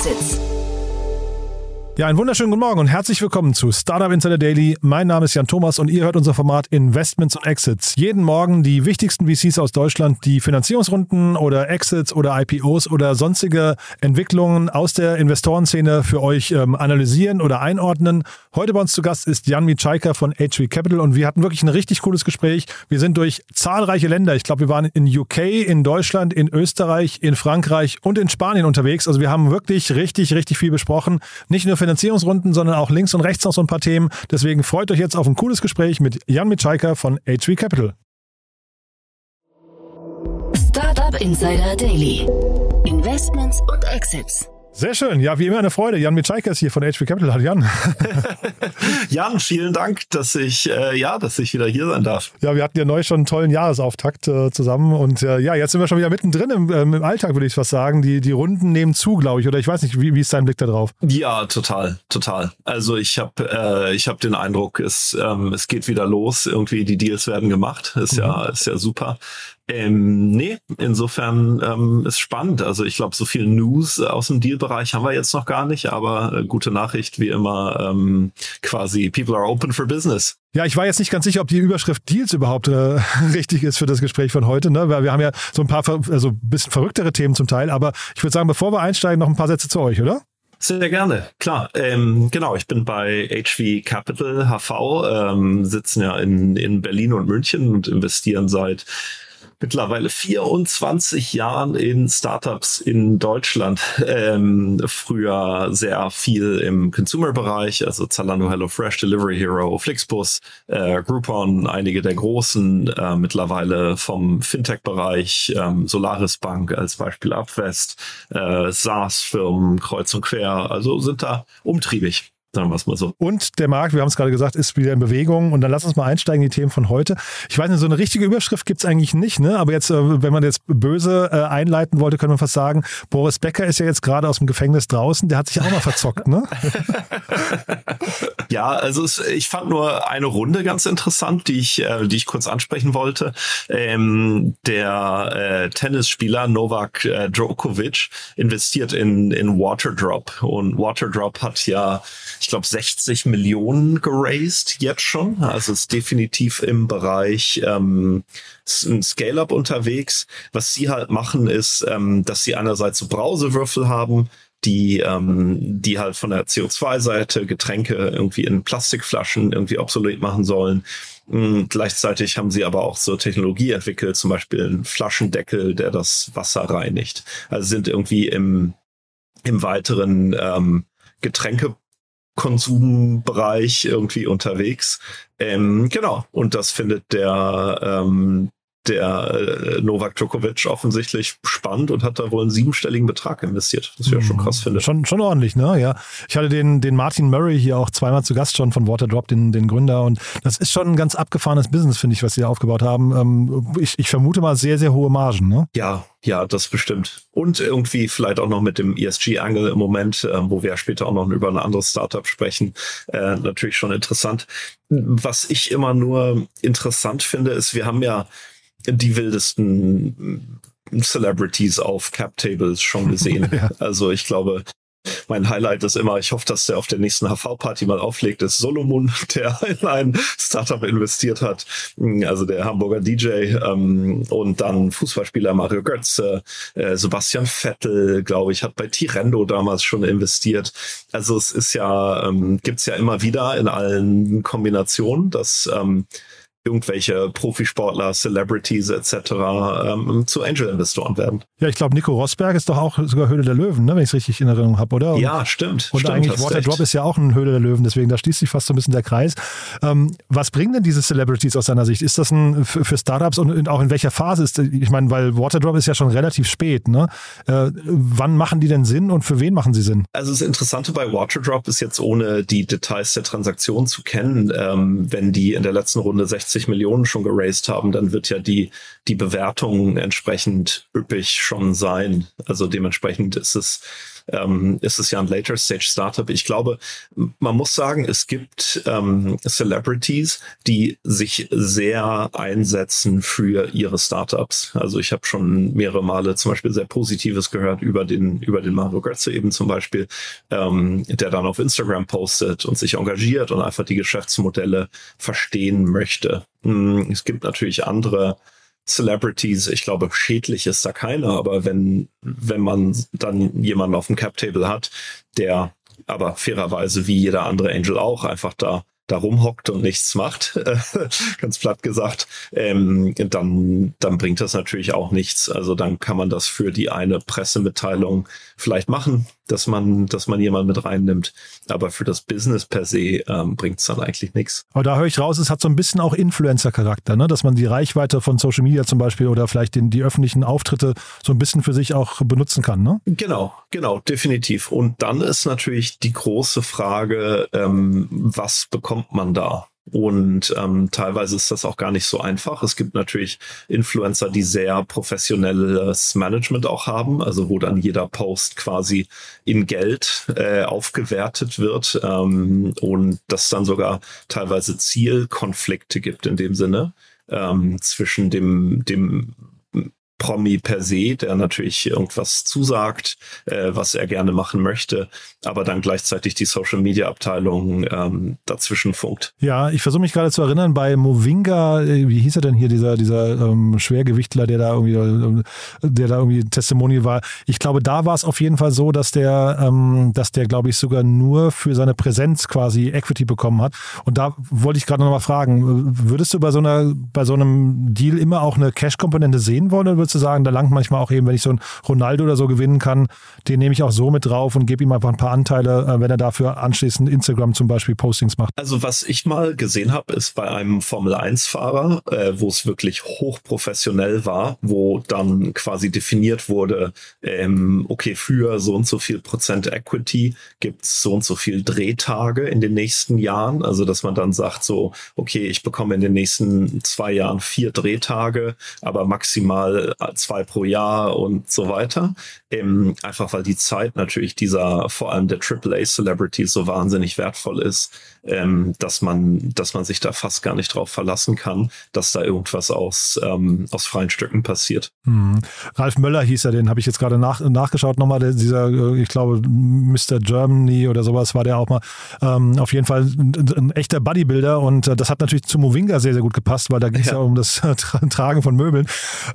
Exits. Ja, einen wunderschönen guten Morgen und herzlich willkommen zu Startup Insider Daily. Mein Name ist Jan Thomas und ihr hört unser Format Investments und Exits. Jeden Morgen die wichtigsten VCs aus Deutschland, die Finanzierungsrunden oder Exits oder IPOs oder sonstige Entwicklungen aus der Investorenszene für euch ähm, analysieren oder einordnen. Heute bei uns zu Gast ist Jan Mitschaika von HV Capital und wir hatten wirklich ein richtig cooles Gespräch. Wir sind durch zahlreiche Länder, ich glaube, wir waren in UK, in Deutschland, in Österreich, in Frankreich und in Spanien unterwegs. Also wir haben wirklich richtig, richtig viel besprochen. Nicht nur Finanzierungsrunden, sondern auch links und rechts noch so ein paar Themen. Deswegen freut euch jetzt auf ein cooles Gespräch mit Jan Mitschaiker von HV Capital. Startup Insider Daily. Investments und Exits. Sehr schön. Ja, wie immer eine Freude. Jan Mitschaiker ist hier von HV Capital. Hallo Jan. Jan, vielen Dank, dass ich, äh, ja, dass ich wieder hier sein darf. Ja, wir hatten ja neu schon einen tollen Jahresauftakt äh, zusammen und äh, ja, jetzt sind wir schon wieder mittendrin im, ähm, im Alltag, würde ich fast sagen. Die, die Runden nehmen zu, glaube ich, oder ich weiß nicht, wie, wie ist dein Blick da drauf? Ja, total, total. Also ich habe äh, ich hab den Eindruck, es, ähm, es geht wieder los. Irgendwie die Deals werden gemacht. Ist mhm. ja, ist ja super. Ähm, nee, insofern ähm, ist spannend. Also ich glaube, so viel News aus dem Deal-Bereich haben wir jetzt noch gar nicht, aber äh, gute Nachricht wie immer ähm, quasi People are open for business. Ja, ich war jetzt nicht ganz sicher, ob die Überschrift Deals überhaupt äh, richtig ist für das Gespräch von heute, ne? weil wir haben ja so ein paar, also ein bisschen verrücktere Themen zum Teil, aber ich würde sagen, bevor wir einsteigen, noch ein paar Sätze zu euch, oder? Sehr gerne, klar. Ähm, genau, ich bin bei HV Capital HV, ähm, sitzen ja in, in Berlin und München und investieren seit mittlerweile 24 Jahren in Startups in Deutschland. Ähm, früher sehr viel im Consumer-Bereich, also Zalando, HelloFresh, Delivery Hero, Flixbus, äh, Groupon, einige der großen, äh, mittlerweile vom Fintech-Bereich, ähm, Solaris Bank als Beispiel Abwest, äh, SaaS-Firmen kreuz und quer, also sind da umtriebig. Sagen wir es mal so. Und der Markt, wir haben es gerade gesagt, ist wieder in Bewegung. Und dann lass uns mal einsteigen in die Themen von heute. Ich weiß nicht, so eine richtige Überschrift gibt es eigentlich nicht, ne? Aber jetzt, äh, wenn man jetzt böse äh, einleiten wollte, könnte man fast sagen, Boris Becker ist ja jetzt gerade aus dem Gefängnis draußen, der hat sich auch mal verzockt, ne? ja, also es, ich fand nur eine Runde ganz interessant, die ich, äh, die ich kurz ansprechen wollte. Ähm, der äh, Tennisspieler Novak Djokovic investiert in, in Waterdrop. Und Waterdrop hat ja ich glaube, 60 Millionen geraced jetzt schon. Also ist definitiv im Bereich ähm, Scale-up unterwegs. Was sie halt machen, ist, ähm, dass sie einerseits so Brausewürfel haben, die, ähm, die halt von der CO2-Seite Getränke irgendwie in Plastikflaschen irgendwie obsolet machen sollen. Und gleichzeitig haben sie aber auch so Technologie entwickelt, zum Beispiel einen Flaschendeckel, der das Wasser reinigt. Also sind irgendwie im, im weiteren ähm, Getränke Konsumbereich irgendwie unterwegs. Ähm, genau. Und das findet der, ähm, der äh, Novak Djokovic offensichtlich spannend und hat da wohl einen siebenstelligen Betrag investiert, was ich ja schon mhm. krass finde. Schon, schon ordentlich, ne? Ja. Ich hatte den, den Martin Murray hier auch zweimal zu Gast schon von Waterdrop, den, den Gründer. Und das ist schon ein ganz abgefahrenes Business, finde ich, was sie da aufgebaut haben. Ähm, ich, ich vermute mal sehr, sehr hohe Margen, ne? Ja, ja, das bestimmt. Und irgendwie vielleicht auch noch mit dem ESG-Angle im Moment, äh, wo wir ja später auch noch über ein anderes Startup sprechen, äh, natürlich schon interessant. Was ich immer nur interessant finde, ist, wir haben ja die wildesten Celebrities auf Cap Tables schon gesehen. ja. Also ich glaube, mein Highlight ist immer, ich hoffe, dass der auf der nächsten HV-Party mal auflegt, ist Solomon, der in ein Startup investiert hat. Also der Hamburger DJ ähm, und dann Fußballspieler Mario Götze, äh, Sebastian Vettel, glaube ich, hat bei Tirendo damals schon investiert. Also es ist ja, ähm, gibt's ja immer wieder in allen Kombinationen, dass ähm, irgendwelche Profisportler, Celebrities etc. Ähm, zu Angel-Investoren werden. Ja, ich glaube, Nico Rosberg ist doch auch sogar Höhle der Löwen, ne, wenn ich es richtig in Erinnerung habe, oder? Und, ja, stimmt. Und stimmt, eigentlich Waterdrop ist ja auch ein Höhle der Löwen, deswegen da schließt sich fast so ein bisschen der Kreis. Ähm, was bringen denn diese Celebrities aus deiner Sicht? Ist das ein für, für Startups und auch in welcher Phase ist Ich meine, weil Waterdrop ist ja schon relativ spät, ne? Äh, wann machen die denn Sinn und für wen machen sie Sinn? Also das Interessante bei Waterdrop ist jetzt, ohne die Details der Transaktion zu kennen, ähm, wenn die in der letzten Runde 60 60 Millionen schon geraced haben, dann wird ja die, die Bewertung entsprechend üppig schon sein. Also dementsprechend ist es ähm, ist es ja ein Later Stage Startup. Ich glaube, man muss sagen, es gibt ähm, Celebrities, die sich sehr einsetzen für ihre Startups. Also ich habe schon mehrere Male zum Beispiel sehr Positives gehört über den über den Mario Götze eben zum Beispiel, ähm, der dann auf Instagram postet und sich engagiert und einfach die Geschäftsmodelle verstehen möchte. Hm, es gibt natürlich andere Celebrities, ich glaube, schädlich ist da keiner, aber wenn, wenn man dann jemanden auf dem Cap-Table hat, der aber fairerweise wie jeder andere Angel auch einfach da da rumhockt und nichts macht, ganz platt gesagt, ähm, dann, dann bringt das natürlich auch nichts. Also dann kann man das für die eine Pressemitteilung vielleicht machen, dass man, dass man jemanden mit reinnimmt. Aber für das Business per se ähm, bringt es dann eigentlich nichts. Aber da höre ich raus, es hat so ein bisschen auch Influencer-Charakter, ne? dass man die Reichweite von Social Media zum Beispiel oder vielleicht den, die öffentlichen Auftritte so ein bisschen für sich auch benutzen kann. Ne? Genau, genau, definitiv. Und dann ist natürlich die große Frage, ähm, was bekommt man da? Und ähm, teilweise ist das auch gar nicht so einfach. Es gibt natürlich Influencer, die sehr professionelles Management auch haben, also wo dann jeder Post quasi in Geld äh, aufgewertet wird ähm, und das dann sogar teilweise Zielkonflikte gibt in dem Sinne ähm, zwischen dem, dem Promi per se, der natürlich irgendwas zusagt, äh, was er gerne machen möchte, aber dann gleichzeitig die Social Media Abteilung ähm, dazwischen funkt. Ja, ich versuche mich gerade zu erinnern, bei Movinga, äh, wie hieß er denn hier, dieser, dieser ähm, Schwergewichtler, der da irgendwie, äh, der da irgendwie Testimonial war. Ich glaube, da war es auf jeden Fall so, dass der, ähm, dass der, glaube ich, sogar nur für seine Präsenz quasi Equity bekommen hat. Und da wollte ich gerade nochmal fragen, würdest du bei so einer, bei so einem Deal immer auch eine Cash-Komponente sehen wollen oder du sagen, da langt manchmal auch eben, wenn ich so einen Ronaldo oder so gewinnen kann, den nehme ich auch so mit drauf und gebe ihm einfach ein paar Anteile, äh, wenn er dafür anschließend Instagram zum Beispiel Postings macht. Also was ich mal gesehen habe, ist bei einem Formel-1-Fahrer, äh, wo es wirklich hochprofessionell war, wo dann quasi definiert wurde, ähm, okay, für so und so viel Prozent Equity gibt es so und so viel Drehtage in den nächsten Jahren. Also dass man dann sagt so, okay, ich bekomme in den nächsten zwei Jahren vier Drehtage, aber maximal zwei pro Jahr und so weiter. Ähm, einfach weil die Zeit natürlich dieser, vor allem der AAA-Celebrities so wahnsinnig wertvoll ist, ähm, dass man, dass man sich da fast gar nicht drauf verlassen kann, dass da irgendwas aus, ähm, aus freien Stücken passiert. Mhm. Ralf Möller hieß er, den habe ich jetzt gerade nach, nachgeschaut nochmal, der, dieser, äh, ich glaube, Mr. Germany oder sowas war der auch mal. Ähm, auf jeden Fall ein, ein echter Bodybuilder und äh, das hat natürlich zu Movinga sehr, sehr gut gepasst, weil da ging es ja. ja. um das Tragen von Möbeln.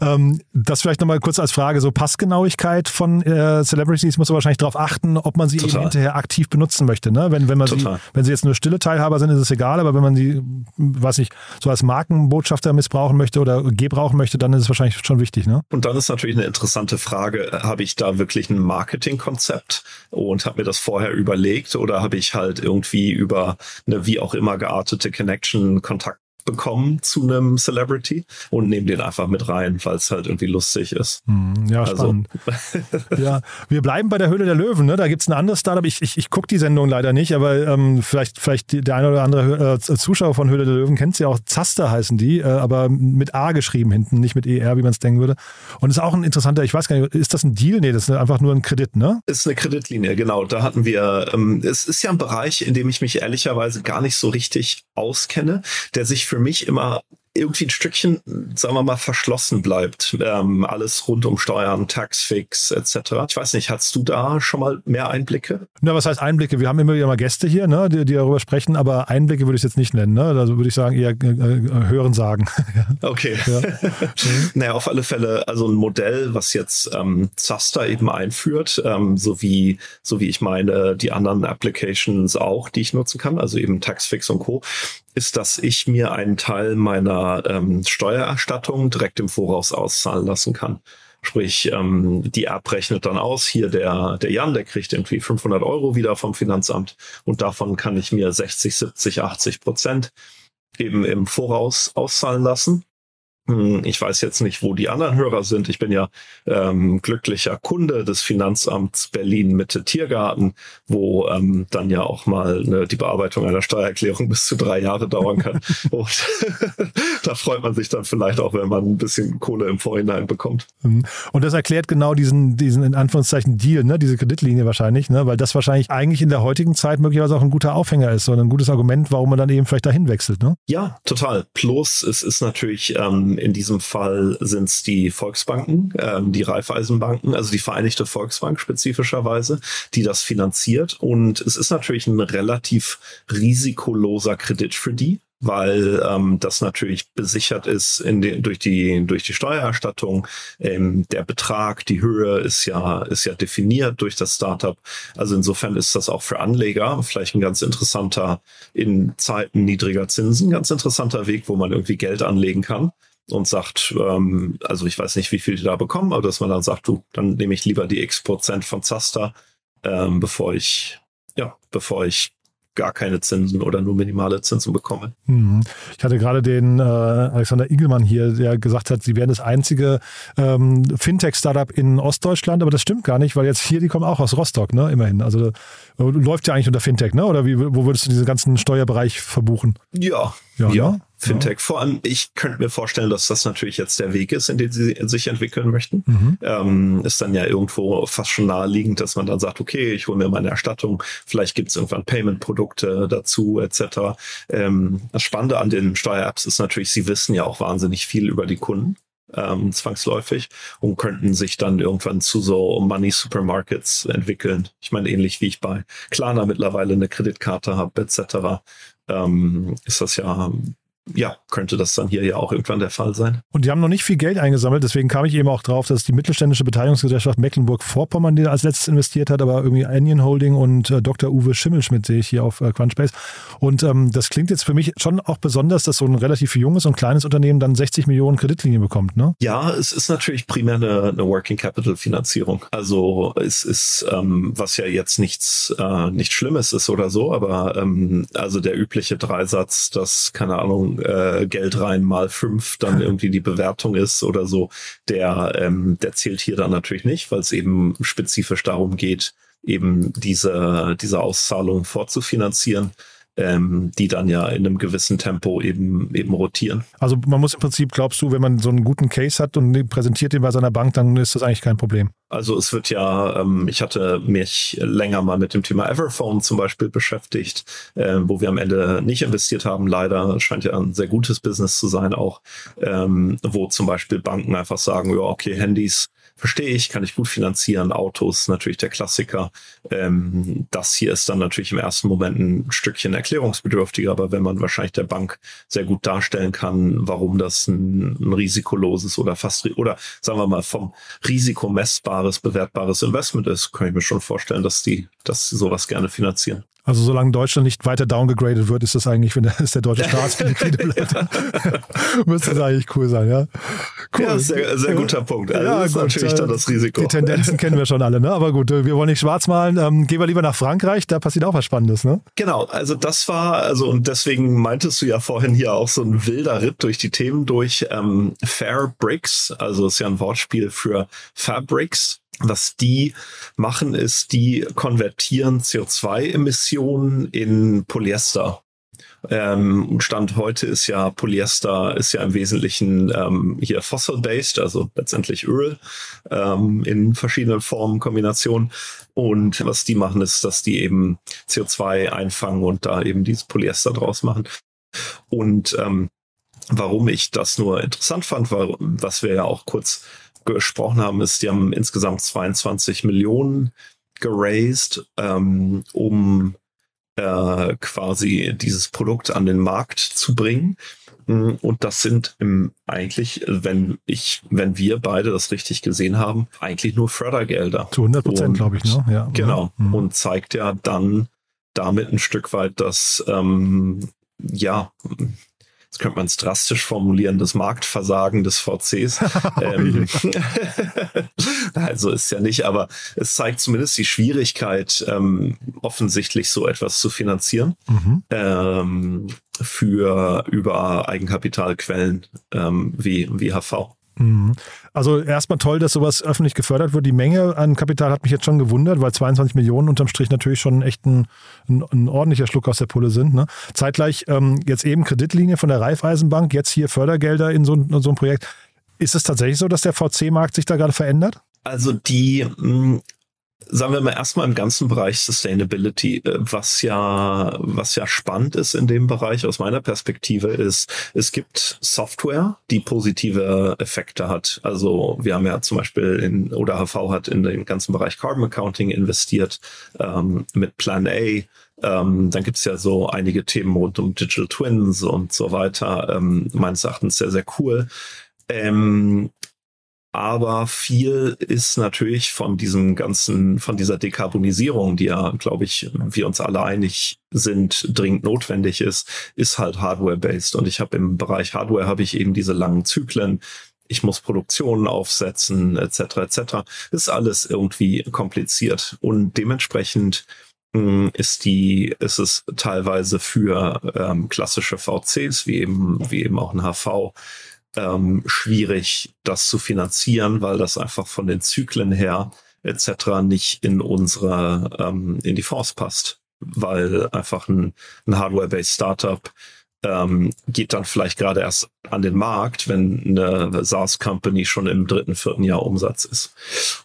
Ähm, das vielleicht nochmal kurz als Frage, so Passgenauigkeit von äh, Celebrities muss man wahrscheinlich darauf achten, ob man sie eben hinterher aktiv benutzen möchte. Ne? Wenn, wenn, man sie, wenn sie jetzt nur stille Teilhaber sind, ist es egal, aber wenn man sie, weiß nicht, so als Markenbotschafter missbrauchen möchte oder gebrauchen möchte, dann ist es wahrscheinlich schon wichtig. Ne? Und dann ist natürlich eine interessante Frage, habe ich da wirklich ein Marketingkonzept und habe mir das vorher überlegt oder habe ich halt irgendwie über eine wie auch immer geartete Connection Kontakt bekommen zu einem Celebrity und nehmen den einfach mit rein, weil es halt irgendwie lustig ist. Hm, ja, also. spannend. ja, wir bleiben bei der Höhle der Löwen. Ne? Da gibt es ein anderes Startup. Ich, ich, ich gucke die Sendung leider nicht, aber ähm, vielleicht, vielleicht der eine oder andere äh, Zuschauer von Höhle der Löwen kennt sie auch. Zaster heißen die, äh, aber mit A geschrieben hinten, nicht mit ER, wie man es denken würde. Und ist auch ein interessanter, ich weiß gar nicht, ist das ein Deal? Nee, das ist einfach nur ein Kredit, ne? Ist eine Kreditlinie, genau. Da hatten wir, ähm, es ist ja ein Bereich, in dem ich mich ehrlicherweise gar nicht so richtig auskenne, der sich für für mich immer irgendwie ein Stückchen, sagen wir mal, verschlossen bleibt. Ähm, alles rund um Steuern, Taxfix etc. Ich weiß nicht, hast du da schon mal mehr Einblicke? Na, was heißt Einblicke? Wir haben immer wieder mal Gäste hier, ne, die, die darüber sprechen, aber Einblicke würde ich jetzt nicht nennen. Ne? Also würde ich sagen, eher äh, äh hören sagen. okay. Ja. naja, auf alle Fälle, also ein Modell, was jetzt ähm, Zaster eben einführt, ähm, so, wie, so wie ich meine, die anderen Applications auch, die ich nutzen kann, also eben Taxfix und Co ist, dass ich mir einen Teil meiner ähm, Steuererstattung direkt im Voraus auszahlen lassen kann. Sprich, ähm, die App rechnet dann aus, hier der, der Jan, der kriegt irgendwie 500 Euro wieder vom Finanzamt und davon kann ich mir 60, 70, 80 Prozent eben im Voraus auszahlen lassen. Hm, ich weiß jetzt nicht, wo die anderen Hörer sind. Ich bin ja ähm, glücklicher Kunde des Finanzamts Berlin Mitte Tiergarten, wo ähm, dann ja auch mal ne, die Bearbeitung einer Steuererklärung bis zu drei Jahre dauern kann. Und da freut man sich dann vielleicht auch, wenn man ein bisschen Kohle im Vorhinein bekommt. Mhm. Und das erklärt genau diesen, diesen in Anführungszeichen Deal, ne? diese Kreditlinie wahrscheinlich, ne? weil das wahrscheinlich eigentlich in der heutigen Zeit möglicherweise auch ein guter Aufhänger ist und ein gutes Argument, warum man dann eben vielleicht dahin wechselt. Ne? Ja, total. Plus es ist natürlich ähm, in diesem Fall sind es die Volksbanken, ähm, die Raiffeisenbanken, also die Vereinigte Volksbank spezifischerweise, die das finanziert. Und es ist natürlich ein relativ risikoloser Kredit für die weil ähm, das natürlich besichert ist in den, durch die durch die Steuererstattung. Ähm, der Betrag, die Höhe ist ja ist ja definiert durch das Startup. Also insofern ist das auch für Anleger vielleicht ein ganz interessanter in Zeiten niedriger Zinsen ganz interessanter Weg, wo man irgendwie Geld anlegen kann und sagt, ähm, also ich weiß nicht, wie viel die da bekommen, aber dass man dann sagt, du, dann nehme ich lieber die X Prozent von Zaster, ähm, bevor ich, ja, bevor ich gar keine Zinsen oder nur minimale Zinsen bekomme. Mhm. Ich hatte gerade den äh, Alexander Igelmann hier, der gesagt hat, sie wären das einzige ähm, Fintech-Startup in Ostdeutschland, aber das stimmt gar nicht, weil jetzt hier, die kommen auch aus Rostock, ne? Immerhin. Also äh, läuft ja eigentlich unter Fintech, ne? Oder wie, wo würdest du diesen ganzen Steuerbereich verbuchen? Ja, ja, ja. Ne? Fintech. Vor allem, ich könnte mir vorstellen, dass das natürlich jetzt der Weg ist, in den sie sich entwickeln möchten. Mhm. Ähm, ist dann ja irgendwo fast schon naheliegend, dass man dann sagt, okay, ich hole mir meine Erstattung, vielleicht gibt es irgendwann Payment-Produkte dazu, etc. Ähm, das Spannende an den Steuer-Apps ist natürlich, sie wissen ja auch wahnsinnig viel über die Kunden. Ähm, zwangsläufig und könnten sich dann irgendwann zu so Money Supermarkets entwickeln. Ich meine, ähnlich wie ich bei Klarna mittlerweile eine Kreditkarte habe, etc., ähm, ist das ja ja, könnte das dann hier ja auch irgendwann der Fall sein. Und die haben noch nicht viel Geld eingesammelt, deswegen kam ich eben auch drauf, dass die mittelständische Beteiligungsgesellschaft Mecklenburg-Vorpommern, die als letztes investiert hat, aber irgendwie Onion Holding und äh, Dr. Uwe Schimmelschmidt sehe ich hier auf äh, Crunchbase. Und ähm, das klingt jetzt für mich schon auch besonders, dass so ein relativ junges und kleines Unternehmen dann 60 Millionen Kreditlinien bekommt, ne? Ja, es ist natürlich primär eine, eine Working Capital Finanzierung. Also es ist, ähm, was ja jetzt nichts, äh, nichts Schlimmes ist oder so, aber ähm, also der übliche Dreisatz, dass, keine Ahnung, äh, Geld rein mal fünf dann irgendwie die Bewertung ist oder so, der, ähm, der zählt hier dann natürlich nicht, weil es eben spezifisch darum geht, eben diese, diese Auszahlung vorzufinanzieren ähm, die dann ja in einem gewissen Tempo eben, eben rotieren. Also man muss im Prinzip, glaubst du, wenn man so einen guten Case hat und präsentiert den bei seiner Bank, dann ist das eigentlich kein Problem. Also es wird ja, ähm, ich hatte mich länger mal mit dem Thema Everphone zum Beispiel beschäftigt, äh, wo wir am Ende nicht investiert haben. Leider scheint ja ein sehr gutes Business zu sein auch, ähm, wo zum Beispiel Banken einfach sagen, ja, okay, Handys verstehe ich, kann ich gut finanzieren. Autos natürlich der Klassiker. Ähm, das hier ist dann natürlich im ersten Moment ein Stückchen erklärungsbedürftiger, aber wenn man wahrscheinlich der Bank sehr gut darstellen kann, warum das ein, ein risikoloses oder fast oder sagen wir mal vom Risiko messbares, bewertbares Investment ist, kann ich mir schon vorstellen, dass die das sowas gerne finanzieren. Also solange Deutschland nicht weiter downgegradet wird, ist das eigentlich, wenn der, ist der deutsche Staat liquide bleibt. Müsste das eigentlich cool sein, ja. Cool. Ja, sehr, sehr guter Punkt. Also ja, das ist gut, natürlich dann das Risiko. Die Tendenzen kennen wir schon alle, ne? Aber gut, wir wollen nicht schwarz malen. Ähm, gehen wir lieber nach Frankreich, da passiert auch was Spannendes, ne? Genau, also das war, also und deswegen meintest du ja vorhin hier auch so ein wilder Ritt durch die Themen durch ähm, Fair Bricks, also ist ja ein Wortspiel für Fabrics was die machen, ist, die konvertieren CO2-Emissionen in Polyester. Ähm, Stand heute ist ja Polyester ist ja im Wesentlichen ähm, hier fossil-based, also letztendlich Öl ähm, in verschiedenen Formen, Kombinationen. Und was die machen, ist, dass die eben CO2 einfangen und da eben dieses Polyester draus machen. Und ähm, warum ich das nur interessant fand, war, was wir ja auch kurz gesprochen haben, ist, die haben insgesamt 22 Millionen geraced, ähm, um äh, quasi dieses Produkt an den Markt zu bringen. Und das sind im, eigentlich, wenn ich, wenn wir beide das richtig gesehen haben, eigentlich nur Fördergelder. Zu 100 Prozent, glaube ich, ne? Ja. Genau. Mhm. Und zeigt ja dann damit ein Stück weit, dass, ähm, ja, das könnte man es drastisch formulieren, das Marktversagen des VCs. ähm, also ist ja nicht, aber es zeigt zumindest die Schwierigkeit, ähm, offensichtlich so etwas zu finanzieren mhm. ähm, für über Eigenkapitalquellen ähm, wie, wie HV. Mhm. Also erstmal toll, dass sowas öffentlich gefördert wird. Die Menge an Kapital hat mich jetzt schon gewundert, weil 22 Millionen unterm Strich natürlich schon echt ein, ein, ein ordentlicher Schluck aus der Pulle sind. Ne? Zeitgleich ähm, jetzt eben Kreditlinie von der Raiffeisenbank, jetzt hier Fördergelder in so, in so ein Projekt. Ist es tatsächlich so, dass der VC-Markt sich da gerade verändert? Also die mh, sagen wir mal erstmal im ganzen Bereich Sustainability, äh, was ja, was ja spannend ist in dem Bereich aus meiner Perspektive ist, es gibt Software, die positive Effekte hat. Also wir haben ja zum Beispiel in, oder HV hat in den ganzen Bereich Carbon Accounting investiert, ähm, mit Plan A. Ähm, dann gibt's ja so einige Themen rund um Digital Twins und so weiter. Ähm, meines Erachtens sehr, sehr cool. Ähm, aber viel ist natürlich von diesem ganzen, von dieser Dekarbonisierung, die ja, glaube ich, wir uns alle einig sind, dringend notwendig ist, ist halt Hardware-based. Und ich habe im Bereich Hardware habe ich eben diese langen Zyklen. Ich muss Produktionen aufsetzen, etc., etc. Ist alles irgendwie kompliziert und dementsprechend hm, ist die, ist es teilweise für ähm, klassische VCs wie eben, wie eben auch ein HV ähm, schwierig, das zu finanzieren, weil das einfach von den Zyklen her etc. nicht in unsere, ähm, in die Fonds passt, weil einfach ein, ein Hardware-based Startup ähm, geht dann vielleicht gerade erst an den Markt, wenn eine SaaS-Company schon im dritten, vierten Jahr Umsatz ist.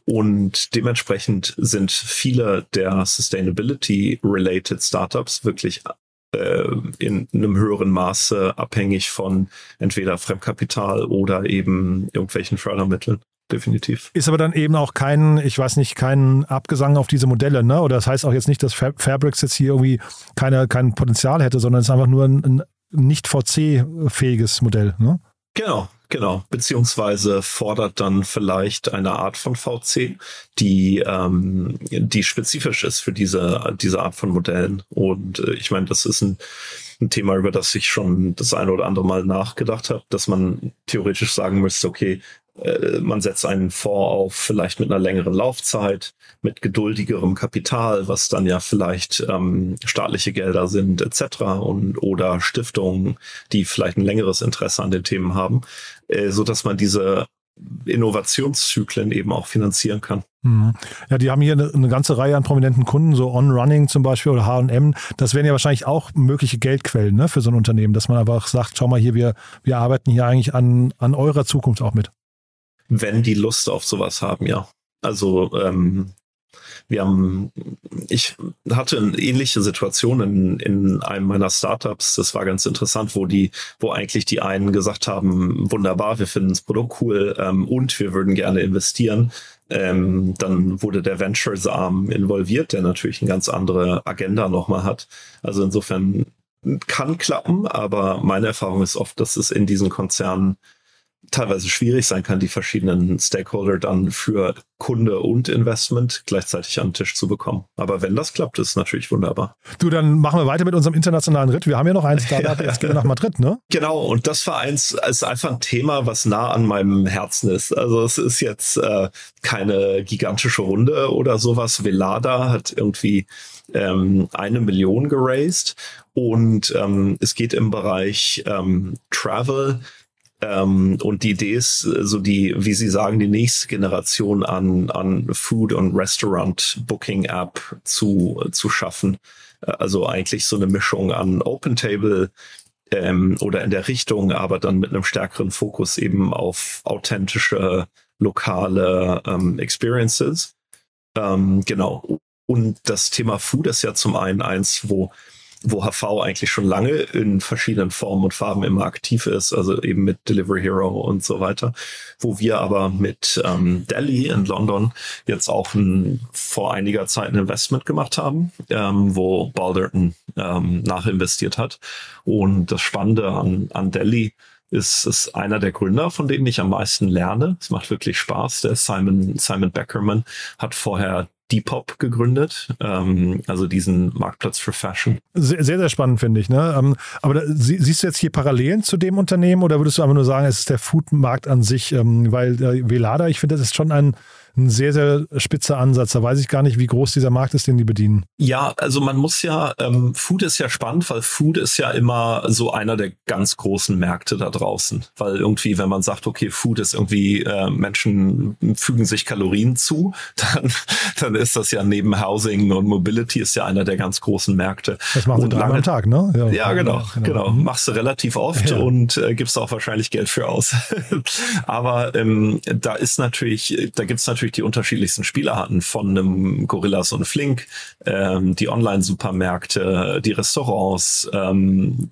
Und dementsprechend sind viele der Sustainability-related Startups wirklich in einem höheren Maße abhängig von entweder Fremdkapital oder eben irgendwelchen Fördermitteln. Definitiv. Ist aber dann eben auch kein, ich weiß nicht, kein Abgesang auf diese Modelle, ne? Oder das heißt auch jetzt nicht, dass Fabrics jetzt hier irgendwie keine, kein Potenzial hätte, sondern es ist einfach nur ein, ein nicht VC-fähiges Modell, ne? Genau, Genau, beziehungsweise fordert dann vielleicht eine Art von VC, die, ähm, die spezifisch ist für diese, diese Art von Modellen. Und äh, ich meine, das ist ein, ein Thema, über das ich schon das eine oder andere Mal nachgedacht habe, dass man theoretisch sagen müsste, okay, man setzt einen Fonds auf, vielleicht mit einer längeren Laufzeit, mit geduldigerem Kapital, was dann ja vielleicht ähm, staatliche Gelder sind, etc. und oder Stiftungen, die vielleicht ein längeres Interesse an den Themen haben, äh, so dass man diese Innovationszyklen eben auch finanzieren kann. Mhm. Ja, die haben hier eine, eine, ganze Reihe an prominenten Kunden, so On Running zum Beispiel oder H&M. Das wären ja wahrscheinlich auch mögliche Geldquellen ne, für so ein Unternehmen, dass man einfach sagt, schau mal hier, wir, wir arbeiten hier eigentlich an, an eurer Zukunft auch mit wenn die Lust auf sowas haben, ja. Also ähm, wir haben, ich hatte eine ähnliche Situation in, in einem meiner Startups. Das war ganz interessant, wo die, wo eigentlich die einen gesagt haben, wunderbar, wir finden das Produkt cool ähm, und wir würden gerne investieren. Ähm, dann wurde der Ventures-Arm involviert, der natürlich eine ganz andere Agenda nochmal hat. Also insofern kann klappen, aber meine Erfahrung ist oft, dass es in diesen Konzernen teilweise schwierig sein kann, die verschiedenen Stakeholder dann für Kunde und Investment gleichzeitig an den Tisch zu bekommen. Aber wenn das klappt, ist natürlich wunderbar. Du, dann machen wir weiter mit unserem internationalen Ritt. Wir haben ja noch ein Startup, ja, jetzt gehen wir nach Madrid, ne? Genau, und das war eins, ist einfach ein Thema, was nah an meinem Herzen ist. Also es ist jetzt äh, keine gigantische Runde oder sowas. Velada hat irgendwie ähm, eine Million geraced und ähm, es geht im Bereich ähm, Travel ähm, und die Idee ist, so die, wie Sie sagen, die nächste Generation an, an Food- und Restaurant-Booking-App zu, zu schaffen. Äh, also eigentlich so eine Mischung an Open Table ähm, oder in der Richtung, aber dann mit einem stärkeren Fokus eben auf authentische lokale ähm, Experiences. Ähm, genau. Und das Thema Food ist ja zum einen eins, wo wo HV eigentlich schon lange in verschiedenen Formen und Farben immer aktiv ist, also eben mit Delivery Hero und so weiter, wo wir aber mit ähm, Delhi in London jetzt auch ein, vor einiger Zeit ein Investment gemacht haben, ähm, wo Balderton ähm, nachinvestiert hat. Und das Spannende an, an Delhi ist, ist einer der Gründer, von denen ich am meisten lerne. Es macht wirklich Spaß. Der Simon, Simon Beckerman hat vorher Depop gegründet, ähm, also diesen Marktplatz für Fashion. Sehr, sehr, spannend, finde ich. Ne? Ähm, aber da, siehst du jetzt hier Parallelen zu dem Unternehmen oder würdest du einfach nur sagen, es ist der Foodmarkt an sich? Ähm, weil äh, Velada, ich finde, das ist schon ein ein sehr, sehr spitzer Ansatz. Da weiß ich gar nicht, wie groß dieser Markt ist, den die bedienen. Ja, also man muss ja, ähm, Food ist ja spannend, weil Food ist ja immer so einer der ganz großen Märkte da draußen. Weil irgendwie, wenn man sagt, okay, Food ist irgendwie, äh, Menschen fügen sich Kalorien zu, dann, dann ist das ja neben Housing und Mobility ist ja einer der ganz großen Märkte. Das machen sie dreimal am Tag, ne? Ja, ja genau, genau, genau. Mhm. Machst du relativ oft ja. und äh, gibst auch wahrscheinlich Geld für aus. Aber ähm, da ist natürlich, da gibt's natürlich natürlich die unterschiedlichsten Spieler hatten, von einem Gorillas und Flink, ähm, die Online-Supermärkte, die Restaurants, ähm,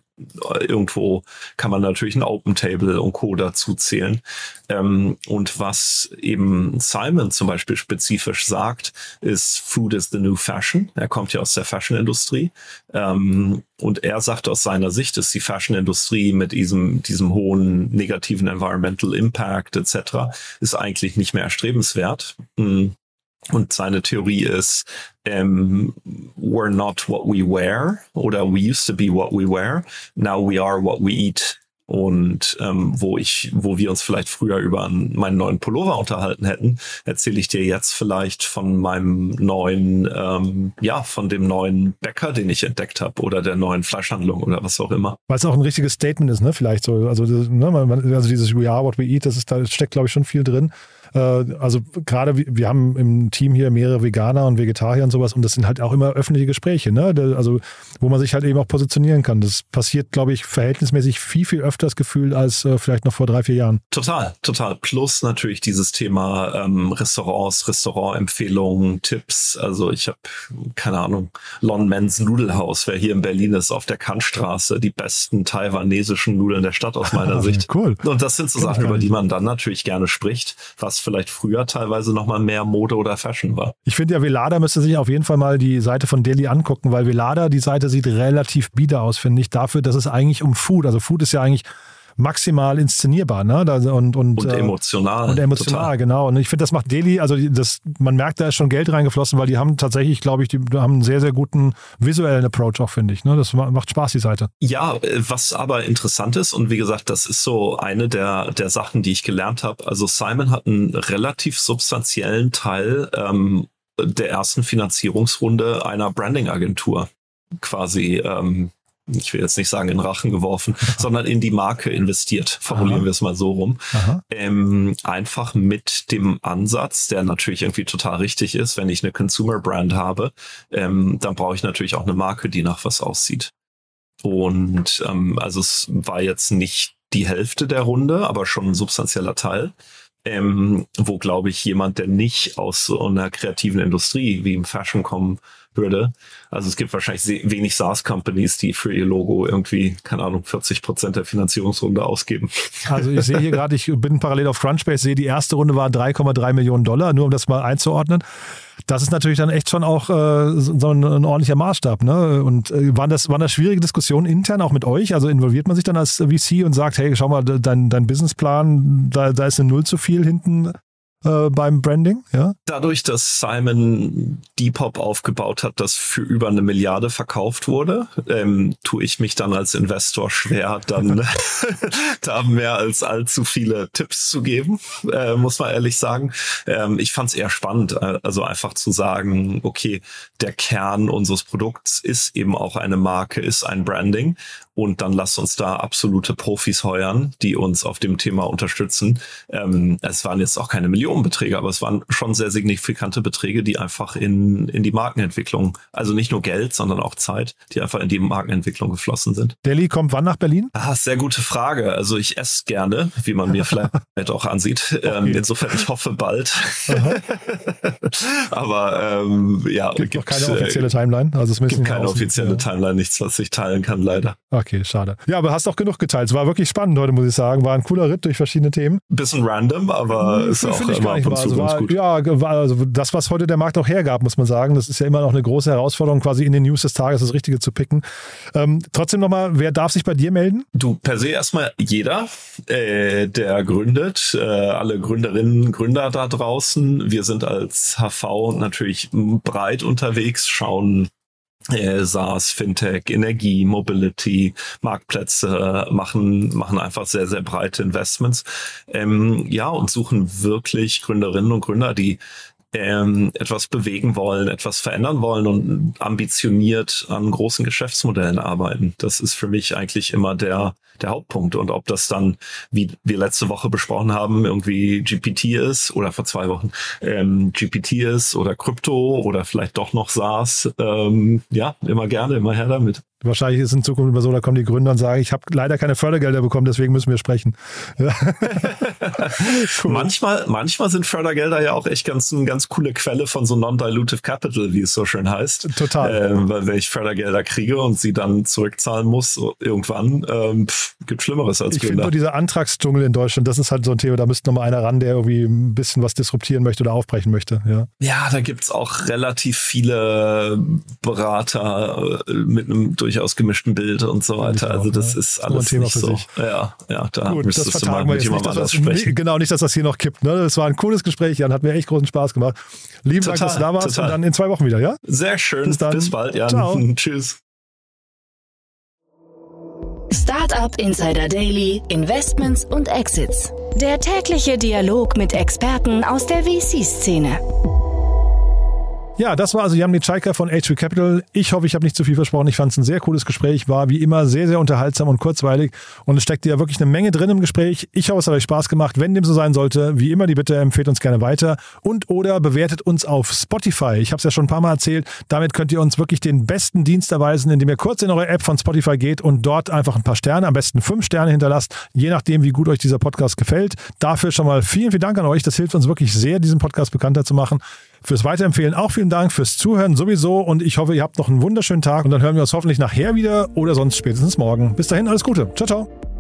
irgendwo kann man natürlich ein Open Table und Co. dazu zählen. Ähm, und was eben Simon zum Beispiel spezifisch sagt, ist Food is the new fashion. Er kommt ja aus der Fashion-Industrie. Ähm, und er sagt aus seiner Sicht, ist die Fashion-Industrie mit diesem, diesem hohen negativen Environmental Impact etc. ist eigentlich nicht mehr erstrebenswert. Mhm. Und seine Theorie ist, um, we're not what we wear oder we used to be what we wear, now we are what we eat. Und ähm, wo ich, wo wir uns vielleicht früher über meinen neuen Pullover unterhalten hätten, erzähle ich dir jetzt vielleicht von meinem neuen, ähm, ja, von dem neuen Bäcker, den ich entdeckt habe, oder der neuen Fleischhandlung oder was auch immer. Weil es auch ein richtiges Statement ist, ne? Vielleicht so. Also, ne, also dieses We are what we eat, das ist, da steckt, glaube ich, schon viel drin. Äh, also gerade wir haben im Team hier mehrere Veganer und Vegetarier und sowas und das sind halt auch immer öffentliche Gespräche, ne? Also wo man sich halt eben auch positionieren kann. Das passiert, glaube ich, verhältnismäßig viel, viel öfters gefühlt als äh, vielleicht noch vor drei, vier Jahren. Total, total. Plus natürlich dieses Thema ähm, Restaurants, Restaurantempfehlungen, Tipps. Also ich habe, keine Ahnung, Lon Mens Nudelhaus, wer hier in Berlin ist, auf der Kantstraße, die besten taiwanesischen Nudeln der Stadt aus meiner Sicht. Cool. Und das sind so Sachen, über die man dann natürlich gerne spricht, was vielleicht früher teilweise noch mal mehr Mode oder Fashion war. Ich finde ja, Velada müsste sich auf jeden Fall mal die Seite von Delhi angucken, weil Velada, die Seite sieht relativ bieder aus, finde ich, dafür, dass es eigentlich um Food, also Food ist ja eigentlich maximal inszenierbar, ne? Und, und, und äh, emotional. Und emotional, total. genau. Und ich finde, das macht Delhi, also das, man merkt, da ist schon Geld reingeflossen, weil die haben tatsächlich, glaube ich, die haben einen sehr, sehr guten visuellen Approach auch, finde ich. Ne? Das macht Spaß, die Seite. Ja, was aber interessant ist, und wie gesagt, das ist so eine der, der Sachen, die ich gelernt habe. Also Simon hat einen relativ substanziellen Teil ähm, der ersten Finanzierungsrunde einer Branding-Agentur quasi ähm, ich will jetzt nicht sagen in Rachen geworfen, sondern in die Marke investiert, formulieren Aha. wir es mal so rum. Ähm, einfach mit dem Ansatz, der natürlich irgendwie total richtig ist, wenn ich eine Consumer Brand habe, ähm, dann brauche ich natürlich auch eine Marke, die nach was aussieht. Und ähm, also es war jetzt nicht die Hälfte der Runde, aber schon ein substanzieller Teil. Ähm, wo, glaube ich, jemand, der nicht aus so einer kreativen Industrie wie im Fashion kommen würde. Also es gibt wahrscheinlich wenig SaaS-Companies, die für ihr Logo irgendwie, keine Ahnung, 40 Prozent der Finanzierungsrunde ausgeben. Also ich sehe hier gerade, ich bin parallel auf Crunchbase, sehe die erste Runde war 3,3 Millionen Dollar, nur um das mal einzuordnen. Das ist natürlich dann echt schon auch äh, so ein, ein, ordentlicher Maßstab. Ne? Und äh, waren, das, waren das schwierige Diskussionen intern auch mit euch? Also involviert man sich dann als VC und sagt, hey, schau mal, dein, dein Businessplan, da, da ist eine Null zu viel hinten äh, beim Branding, ja? Dadurch, dass Simon Depop aufgebaut hat, das für über eine Milliarde verkauft wurde, ähm, tue ich mich dann als Investor schwer, dann da mehr als allzu viele Tipps zu geben, äh, muss man ehrlich sagen. Ähm, ich fand es eher spannend, äh, also einfach zu sagen, okay, der Kern unseres Produkts ist eben auch eine Marke, ist ein Branding und dann lasst uns da absolute Profis heuern, die uns auf dem Thema unterstützen. Ähm, es waren jetzt auch keine Millionenbeträge, aber es waren schon sehr signifikante Beträge, die einfach in, in die Markenentwicklung, also nicht nur Geld, sondern auch Zeit, die einfach in die Markenentwicklung geflossen sind. Delhi kommt wann nach Berlin? Ah, sehr gute Frage. Also ich esse gerne, wie man mir vielleicht auch ansieht. Okay. Ähm, insofern, ich hoffe bald. aber ähm, ja, gibt, gibt keine offizielle Timeline. Also es gibt keine offizielle ja. Timeline, nichts, was ich teilen kann, leider. Okay. Okay, schade. Ja, aber hast auch genug geteilt. Es war wirklich spannend heute, muss ich sagen. War ein cooler Ritt durch verschiedene Themen. Bisschen random, aber ist auch Finde ich gar nicht mal. Also war, ja, war, also das, was heute der Markt auch hergab, muss man sagen. Das ist ja immer noch eine große Herausforderung, quasi in den News des Tages das Richtige zu picken. Ähm, trotzdem nochmal, wer darf sich bei dir melden? Du, per se erstmal jeder, äh, der gründet, äh, alle Gründerinnen, Gründer da draußen. Wir sind als HV natürlich breit unterwegs, schauen äh, SaaS, Fintech, Energie, Mobility, Marktplätze machen, machen einfach sehr, sehr breite Investments. Ähm, ja, und suchen wirklich Gründerinnen und Gründer, die ähm, etwas bewegen wollen, etwas verändern wollen und ambitioniert an großen Geschäftsmodellen arbeiten. Das ist für mich eigentlich immer der, der Hauptpunkt. Und ob das dann, wie wir letzte Woche besprochen haben, irgendwie GPT ist oder vor zwei Wochen ähm, GPT ist oder Krypto oder vielleicht doch noch SaaS, ähm, ja, immer gerne, immer her damit. Wahrscheinlich ist es in Zukunft immer so, da kommen die Gründer und sagen, ich habe leider keine Fördergelder bekommen, deswegen müssen wir sprechen. Ja. cool. Manchmal, manchmal sind Fördergelder ja auch echt ganz eine ganz coole Quelle von so Non-Dilutive Capital, wie es so schön heißt. Total. Ähm, weil wenn ich Fördergelder kriege und sie dann zurückzahlen muss irgendwann, ähm, pff, gibt Schlimmeres als ich finde dieser Antragsdschungel in Deutschland, das ist halt so ein Thema, da müsste noch mal einer ran, der irgendwie ein bisschen was disruptieren möchte oder aufbrechen möchte. Ja, ja da gibt's auch relativ viele Berater äh, mit einem durchaus gemischten Bild und so weiter. Also das ja. ist alles Thema für so. Sich. Ja, ja, da Gut, müsstest das du mal mit jemandem anders sprechen. Genau, nicht, dass das hier noch kippt. Ne? Das war ein cooles Gespräch, Jan, hat mir echt großen Spaß gemacht. Lieben total, Dank, dass du da warst total. und dann in zwei Wochen wieder, ja? Sehr schön. Bis, dann. Bis bald, Jan. Ciao. Tschüss. Startup Insider Daily, Investments und Exits. Der tägliche Dialog mit Experten aus der VC-Szene. Ja, das war also Jan Mitschaiker von H3 Capital. Ich hoffe, ich habe nicht zu viel versprochen. Ich fand es ein sehr cooles Gespräch, war wie immer sehr, sehr unterhaltsam und kurzweilig und es steckte ja wirklich eine Menge drin im Gespräch. Ich hoffe, es hat euch Spaß gemacht. Wenn dem so sein sollte, wie immer die Bitte, empfehlt uns gerne weiter und oder bewertet uns auf Spotify. Ich habe es ja schon ein paar Mal erzählt. Damit könnt ihr uns wirklich den besten Dienst erweisen, indem ihr kurz in eure App von Spotify geht und dort einfach ein paar Sterne, am besten fünf Sterne hinterlasst, je nachdem, wie gut euch dieser Podcast gefällt. Dafür schon mal vielen, vielen Dank an euch. Das hilft uns wirklich sehr, diesen Podcast bekannter zu machen. Fürs Weiterempfehlen auch vielen Dank, fürs Zuhören sowieso und ich hoffe, ihr habt noch einen wunderschönen Tag und dann hören wir uns hoffentlich nachher wieder oder sonst spätestens morgen. Bis dahin, alles Gute. Ciao, ciao.